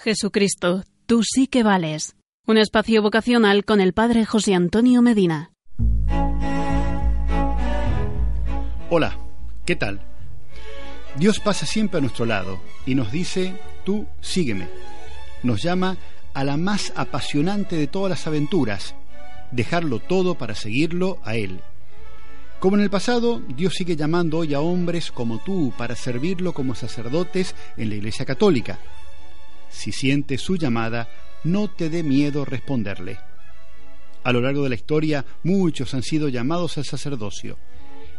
Jesucristo, tú sí que vales. Un espacio vocacional con el Padre José Antonio Medina. Hola, ¿qué tal? Dios pasa siempre a nuestro lado y nos dice, tú sígueme. Nos llama a la más apasionante de todas las aventuras, dejarlo todo para seguirlo a Él. Como en el pasado, Dios sigue llamando hoy a hombres como tú para servirlo como sacerdotes en la Iglesia Católica. Si sientes su llamada, no te dé miedo responderle. A lo largo de la historia, muchos han sido llamados al sacerdocio.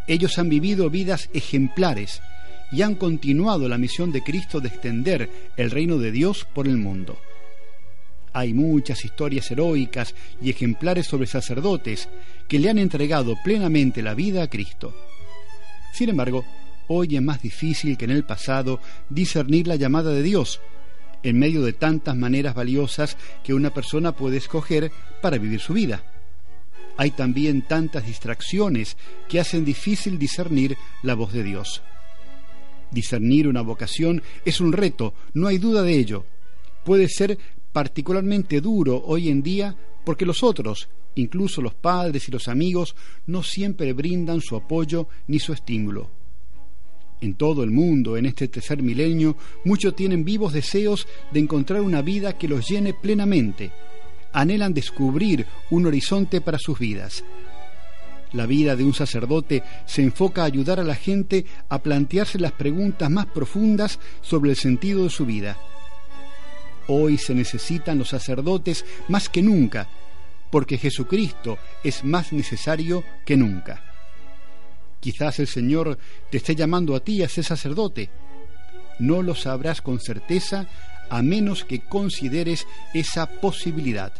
Ellos han vivido vidas ejemplares y han continuado la misión de Cristo de extender el reino de Dios por el mundo. Hay muchas historias heroicas y ejemplares sobre sacerdotes que le han entregado plenamente la vida a Cristo. Sin embargo, hoy es más difícil que en el pasado discernir la llamada de Dios en medio de tantas maneras valiosas que una persona puede escoger para vivir su vida. Hay también tantas distracciones que hacen difícil discernir la voz de Dios. Discernir una vocación es un reto, no hay duda de ello. Puede ser particularmente duro hoy en día porque los otros, incluso los padres y los amigos, no siempre brindan su apoyo ni su estímulo. En todo el mundo, en este tercer milenio, muchos tienen vivos deseos de encontrar una vida que los llene plenamente. Anhelan descubrir un horizonte para sus vidas. La vida de un sacerdote se enfoca a ayudar a la gente a plantearse las preguntas más profundas sobre el sentido de su vida. Hoy se necesitan los sacerdotes más que nunca, porque Jesucristo es más necesario que nunca. Quizás el Señor te esté llamando a ti a ser sacerdote. No lo sabrás con certeza a menos que consideres esa posibilidad.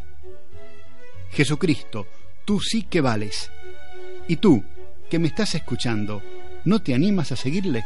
Jesucristo, tú sí que vales. ¿Y tú, que me estás escuchando, no te animas a seguirle?